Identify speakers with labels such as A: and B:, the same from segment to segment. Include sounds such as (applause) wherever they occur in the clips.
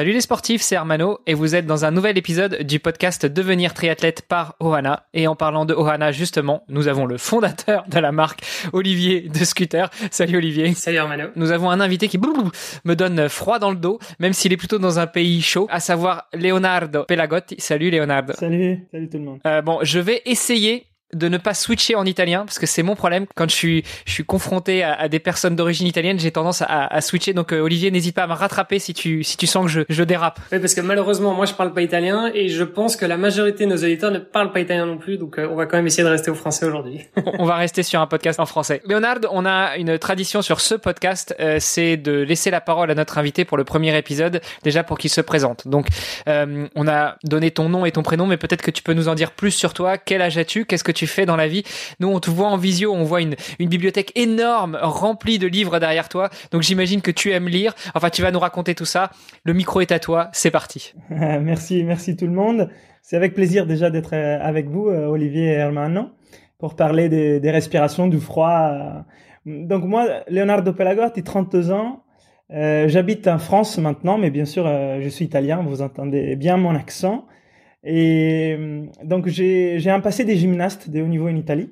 A: Salut les sportifs, c'est Hermano et vous êtes dans un nouvel épisode du podcast Devenir triathlète par Ohana. Et en parlant de Ohana, justement, nous avons le fondateur de la marque, Olivier de Scooter. Salut Olivier.
B: Salut Hermano.
A: Nous avons un invité qui me donne froid dans le dos, même s'il est plutôt dans un pays chaud, à savoir Leonardo Pelagotti. Salut Leonardo.
C: Salut, salut tout le monde.
A: Euh, bon, je vais essayer de ne pas switcher en italien parce que c'est mon problème. Quand je suis je suis confronté à, des personnes d'origine italienne j'ai tendance à, à, switcher. Donc euh, Olivier n'hésite pas à me rattraper si tu si tu sens que je, je dérape.
B: Oui parce que malheureusement moi je parle pas italien et je pense que la majorité de nos auditeurs ne parlent pas italien non plus. Donc euh, on va quand même essayer de rester au français aujourd'hui. (laughs)
A: On va rester sur un podcast en français. Léonard on a une tradition sur ce podcast euh, c'est de laisser la parole à notre invité pour le premier épisode déjà pour qu'il se présente. Donc on a donné ton nom et ton prénom mais peut-être que tu peux nous en dire plus sur toi. Quel âge as-tu? Qu'est-ce que tu fais dans la vie. Nous, on te voit en visio, on voit une, bibliothèque énorme remplie de livres derrière toi. Donc j'imagine que tu aimes lire. Enfin, tu vas nous raconter tout ça. Le micro est à toi. C'est parti. (laughs)
C: merci, merci tout le monde. C'est avec plaisir déjà d'être euh, avec vous, euh, Olivier et Hermano, pour parler des, respirations, du froid. Donc moi, Leonardo Pelagotti, 32 ans. Euh, J'habite en France maintenant, mais bien sûr, euh, je suis italien. Vous entendez bien mon accent. Et euh, donc j'ai un passé des gymnastes de haut niveau en Italie.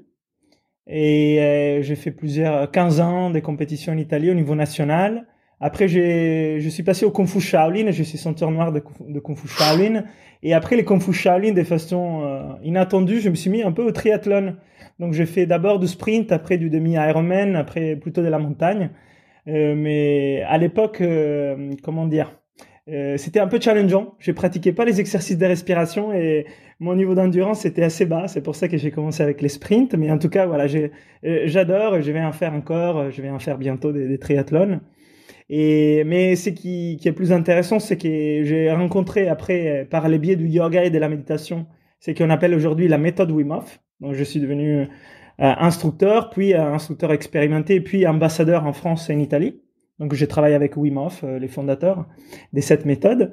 C: Et euh, j'ai fait plusieurs 15 ans de compétitions en Italie au niveau national. Après, je suis passé au Kung Fu Shaolin, je suis ceinture noire de, de Kung Fu Shaolin. Et après les Kung Fu Shaolin, de façon euh, inattendue, je me suis mis un peu au triathlon. Donc j'ai fait d'abord du sprint, après du demi-Ironman, après plutôt de la montagne. Euh, mais à l'époque, euh, comment dire, euh, c'était un peu challengeant. Je pratiquais pas les exercices de respiration et mon niveau d'endurance était assez bas. C'est pour ça que j'ai commencé avec les sprints. Mais en tout cas, voilà, euh, j'adore et je vais en faire encore. Je vais en faire bientôt des, triathlons. Et mais ce qui, qui est plus intéressant, c'est que j'ai rencontré après par les biais du yoga et de la méditation, ce qu'on appelle aujourd'hui la méthode Wim Hof. Donc je suis devenu euh, instructeur, puis instructeur expérimenté, puis ambassadeur en France et en Italie. Donc j'ai travaillé avec Wim Hof, euh, les fondateurs de cette méthode.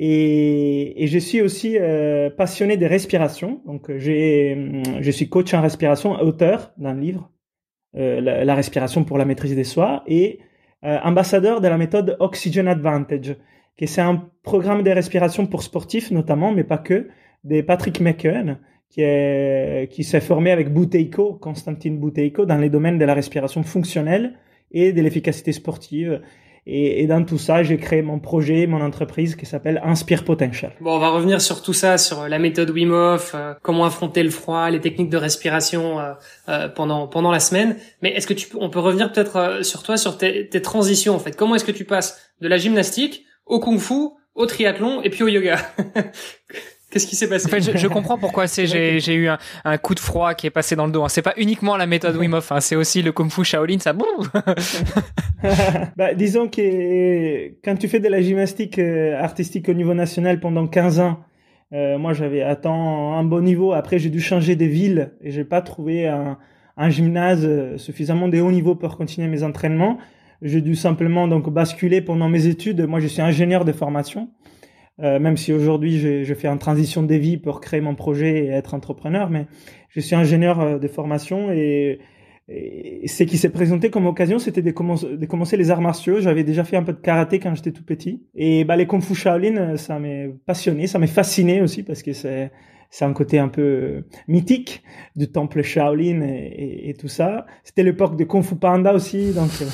C: Et, et je suis aussi euh, passionné des respirations. Donc j'ai, hum, je suis coach en respiration, auteur d'un livre, euh, la, respiration pour la maîtrise des soi, et euh, ambassadeur de la méthode Oxygen Advantage, qui c'est un programme de respiration pour sportifs notamment, mais pas que, de Patrick McKeown, qui est qui s'est formé avec Bouteiko, Constantine Bouteiko, dans les domaines de la respiration fonctionnelle et de l'efficacité sportive. Et, et, dans tout ça, j'ai créé mon projet, mon entreprise qui s'appelle Inspire Potential.
B: Bon, on va revenir sur tout ça, sur la méthode Wim Hof, euh, comment affronter le froid, les techniques de respiration euh, euh pendant pendant la semaine. Mais est-ce que tu on peut revenir peut-être euh, sur toi, sur tes, tes transitions en fait Comment est-ce que tu passes de la gymnastique au kung-fu, au triathlon et puis au yoga? (laughs) Qu'est-ce qui s'est passé
A: En fait, je, je (laughs) comprends pourquoi c'est j'ai j'ai eu un, un, coup de froid qui est passé dans le dos. Hein. C'est pas uniquement la méthode Wim Hof, hein. c'est aussi le kung fu Shaolin. Ça. (laughs)
C: bah, disons que quand tu fais de la gymnastique euh, artistique au niveau national pendant 15 ans, euh, moi j'avais atteint un bon niveau. Après, j'ai dû changer de ville et j'ai pas trouvé un, un gymnase euh, suffisamment de haut niveau pour continuer mes entraînements. J'ai dû simplement donc basculer pendant mes études. Moi, je suis ingénieur de formation. Euh, même si aujourd'hui je, fais une transition de vie pour créer mon projet et être entrepreneur, mais je suis ingénieur euh, de formation et, et ce qui s'est présenté comme occasion, c'était de, de, commencer les arts martiaux. J'avais déjà fait un peu de karaté quand j'étais tout petit. Et bah, les Kung Fu Shaolin, ça m'a passionné, ça m'a fasciné aussi parce que c'est c'est un côté un peu mythique du temple Shaolin et, et, et tout ça. C'était l'époque de Kung Fu Panda aussi, donc euh,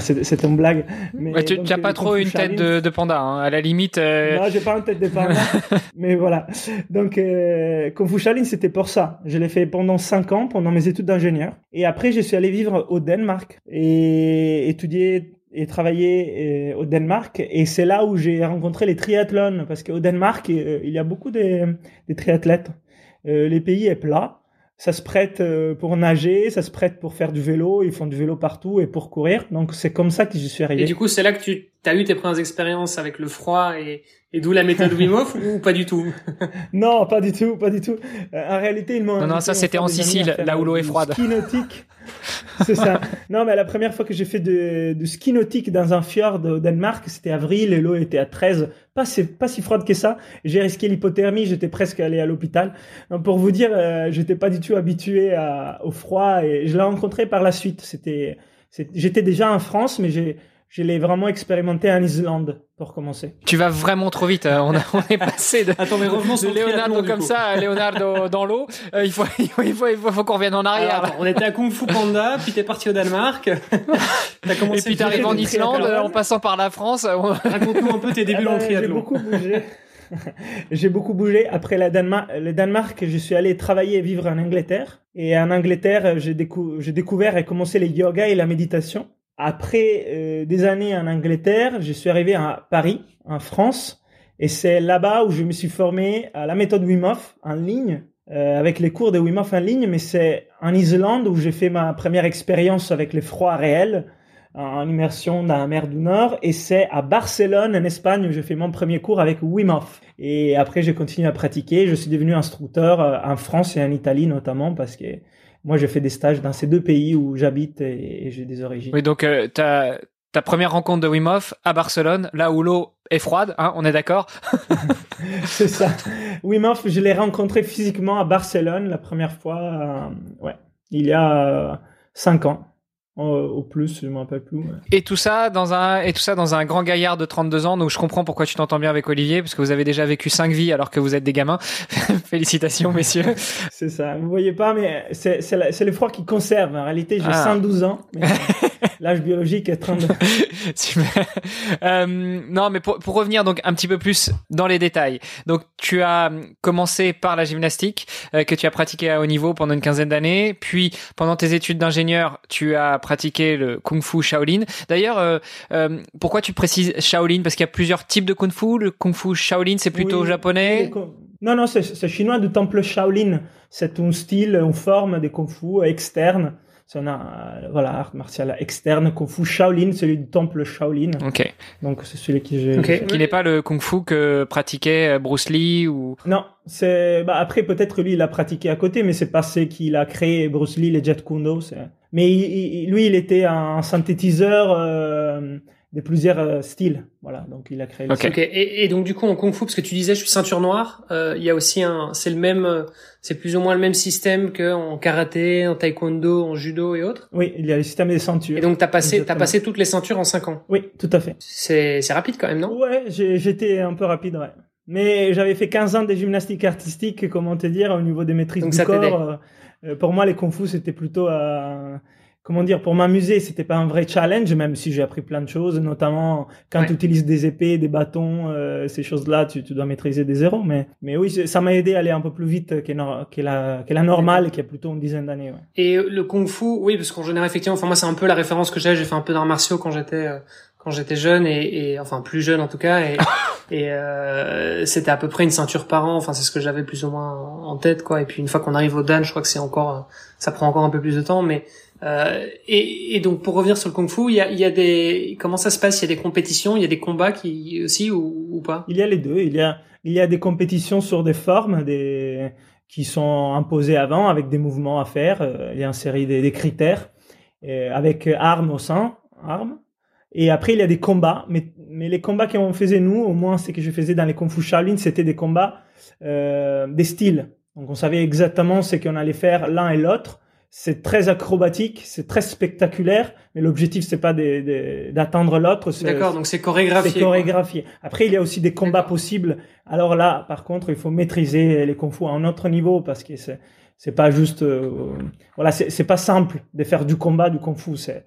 C: (laughs) c'est une blague.
A: Mais ouais, tu n'as pas trop une tête de, de panda, hein. à la limite. Euh...
C: Non, j'ai pas une tête de panda. (laughs) mais voilà. Donc, euh, Kung Fu Shaolin, c'était pour ça. Je l'ai fait pendant cinq ans, pendant mes études d'ingénieur. Et après, je suis allé vivre au Danemark et étudier et travailler euh, au Danemark. Et c'est là où j'ai rencontré les triathlons, parce qu'au Danemark, euh, il y a beaucoup de, de triathlètes. Euh, les pays est plat ça se prête euh, pour nager, ça se prête pour faire du vélo, ils font du vélo partout et pour courir. Donc c'est comme ça que je suis arrivé.
B: Et du coup, c'est là que tu as eu tes premières expériences avec le froid et, et d'où la méthode Wim Hof ou pas du tout (laughs)
C: Non, pas du tout, pas du tout. Euh, en réalité, ils m'ont
A: Non non, ça c'était en Sicile, là où l'eau est froide.
C: Ski nautique. (laughs) c'est ça. Non, mais la première fois que j'ai fait de, de ski nautique dans un fjord au Danemark, c'était avril et l'eau était à 13. Pas, pas si froide que ça. J'ai risqué l'hypothermie, j'étais presque allé à l'hôpital. Pour vous dire, euh, j'étais pas du tout habitué à, au froid et je l'ai rencontré par la suite. C'était, j'étais déjà en France, mais j'ai, je l'ai vraiment expérimenté en Islande pour commencer.
A: Tu vas vraiment trop vite. Hein. On, a, on est passé de,
B: Attends, mais revenons
A: de Leonardo comme ça à Leonardo dans l'eau. Euh, il faut, il faut, il faut, il faut, qu'on revienne en arrière.
B: on était à Kung Fu Panda, puis t'es parti au Danemark. (laughs)
A: As commencé Et puis t'arrives en Islande en passant par la France.
B: Raconte-nous un peu tes débuts dans le
C: ah ben,
B: triathlon.
C: J'ai beaucoup bougé. (laughs) j'ai beaucoup bougé. Après la Danemark, le Danemark, je suis allé travailler et vivre en Angleterre. Et en Angleterre, j'ai découvert et commencé les yoga et la méditation. Après euh, des années en Angleterre, je suis arrivé à Paris, en France, et c'est là-bas où je me suis formé à la méthode Wim Hof en ligne, euh, avec les cours de Wim Hof en ligne, mais c'est en Islande où j'ai fait ma première expérience avec les froids réels, en immersion dans la mer du Nord, et c'est à Barcelone, en Espagne, où j'ai fait mon premier cours avec Wim Hof. Et après, j'ai continué à pratiquer. Je suis devenu instructeur euh, en France et en Italie notamment parce que moi, j'ai fait des stages dans ces deux pays où j'habite et, j'ai des origines.
A: Oui, donc euh, ta, ta première rencontre de Wim Hof à Barcelone, là où l'eau est froide, hein, on est d'accord? (laughs) (laughs)
C: C'est ça. Wim Hof, je l'ai rencontré physiquement à Barcelone la première fois, euh, ouais, il y a euh, cinq ans. Au plus, je m'en rappelle plus.
A: Et tout ça dans un et tout ça dans un grand gaillard de 32 ans. Donc je comprends pourquoi tu t'entends bien avec Olivier parce que vous avez déjà vécu cinq vies alors que vous êtes des gamins. (laughs) Félicitations messieurs.
C: C'est ça. Vous voyez pas mais c'est c'est le froid qui conserve. En réalité, j'ai 112 ah. ans. (laughs) L'âge biologique est 32. (laughs)
A: Super. Euh, non mais pour pour revenir donc un petit peu plus dans les détails. Donc tu as commencé par la gymnastique euh, que tu as pratiqué à haut niveau pendant une quinzaine d'années, puis pendant tes études d'ingénieur, tu as pratiquer le kung fu Shaolin. D'ailleurs, euh, euh, pourquoi tu précises Shaolin? Parce qu'il y a plusieurs types de kung fu. Le kung fu Shaolin, c'est plutôt japonais?
C: Non, non, c'est chinois du temple Shaolin. C'est un style, une forme de kung fu externe c'est un euh, voilà, art martial externe, Kung Fu Shaolin, celui du temple Shaolin.
A: Ok.
C: Donc c'est celui qui j'ai.
A: Okay. Qui n'est pas le Kung Fu que pratiquait euh, Bruce Lee ou.
C: Non, c'est bah après peut-être lui il a pratiqué à côté, mais c'est pas ce qu'il a créé Bruce Lee les Jet Kundo. Mais lui il était un synthétiseur. Euh, de plusieurs euh, styles. Voilà, donc il a créé.
B: Le ok. Et, et, donc du coup en kung fu, parce que tu disais je suis ceinture noire, euh, il y a aussi un, c'est le même, euh, c'est plus ou moins le même système que en karaté, en taekwondo, en judo et autres?
C: Oui, il y a le système des ceintures.
B: Et donc t'as passé, t'as passé toutes les ceintures en cinq ans?
C: Oui, tout à fait.
B: C'est, c'est rapide quand même, non?
C: Ouais, j'étais un peu rapide, ouais. Mais j'avais fait 15 ans de gymnastique artistique, comment te dire, au niveau des maîtrises donc du corps. Euh, pour moi, les kung fu c'était plutôt à comment dire, pour m'amuser, c'était pas un vrai challenge, même si j'ai appris plein de choses, notamment quand tu utilises des épées, des bâtons, euh, ces choses-là, tu, tu, dois maîtriser des zéros. Mais, mais oui, ça m'a aidé à aller un peu plus vite que, que, la, que la normale, qui a plutôt une dizaine d'années. Ouais.
B: Et le kung-fu, oui, parce qu'en général, effectivement, enfin moi, c'est un peu la référence que j'ai. J'ai fait un peu d'arts martiaux quand j'étais euh, quand j'étais jeune et, et, enfin plus jeune en tout cas et, (laughs) et euh, c'était à peu près une ceinture par an enfin c'est ce que j'avais plus ou moins en tête quoi et puis une fois qu'on arrive au dan je crois que c'est encore ça prend encore un peu plus de temps mais euh, et, et, donc pour revenir sur le kung-fu, il y a, y a des comment ça se passe? Il y a des compétitions, il y a des combats qui aussi ou, ou, pas?
C: Il y a les deux. Il y a il y a des compétitions sur des formes, des qui sont imposées avant avec des mouvements à faire. Euh, il y a une série des, des critères avec armes au sein, armes. Et après il y a des combats, mais mais les combats qu'on faisait nous, au moins c'est que je faisais dans les kung fu Shaolin, c'était des combats euh, des styles. Donc on savait exactement ce qu'on allait faire l'un et l'autre c'est très acrobatique, c'est très spectaculaire, mais l'objectif c'est pas d'atteindre l'autre.
B: D'accord, donc c'est chorégraphié.
C: C'est chorégraphié. Après, il y a aussi des combats possibles. Alors là, par contre, il faut maîtriser les kung fu à un autre niveau parce que c'est c'est pas juste euh, voilà, c'est pas simple de faire du combat du kung fu. C'est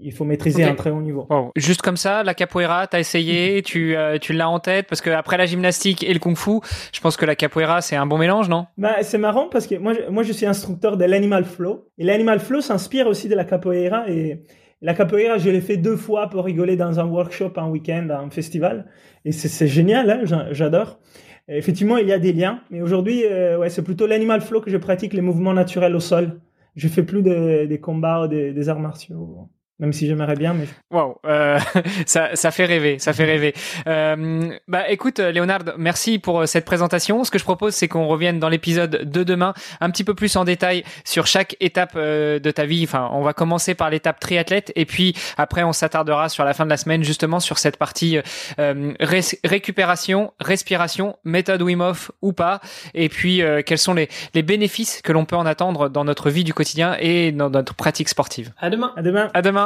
C: il faut maîtriser un très haut niveau.
A: Juste comme ça, la capoeira, t'as essayé, (laughs) tu, euh, tu l'as en tête parce que après la gymnastique et le kung-fu, je pense que la capoeira c'est un bon mélange, non?
C: Bah c'est marrant parce que moi, moi je suis instructeur de l'animal flow et l'animal flow s'inspire aussi de la capoeira et la capoeira je l'ai fait deux fois pour rigoler dans un workshop, un week-end, un festival et c'est génial, hein, j'adore. effectivement, il y a des liens, mais aujourd'hui, ouais, c'est plutôt l'animal flow que je pratique les mouvements naturels au sol. Je fais plus des combats ou des, des arts martiaux. Même si j'aimerais bien, mais.
A: Waouh, euh, (laughs) ça, ça fait rêver, ça fait rêver. Euh, bah, écoute, Léonard, merci pour euh, cette présentation. Ce que je propose, c'est qu'on revienne dans l'épisode de demain un petit peu plus en détail sur chaque étape euh, de ta vie. Enfin, on va commencer par l'étape triathlète, et puis après, on s'attardera sur la fin de la semaine justement sur cette partie euh, récupération, respiration, méthode Wim Hof ou pas, et puis quels sont les, les bénéfices que l'on peut en attendre dans notre vie du quotidien et dans notre pratique sportive.
B: À demain.
C: À demain.
A: À demain.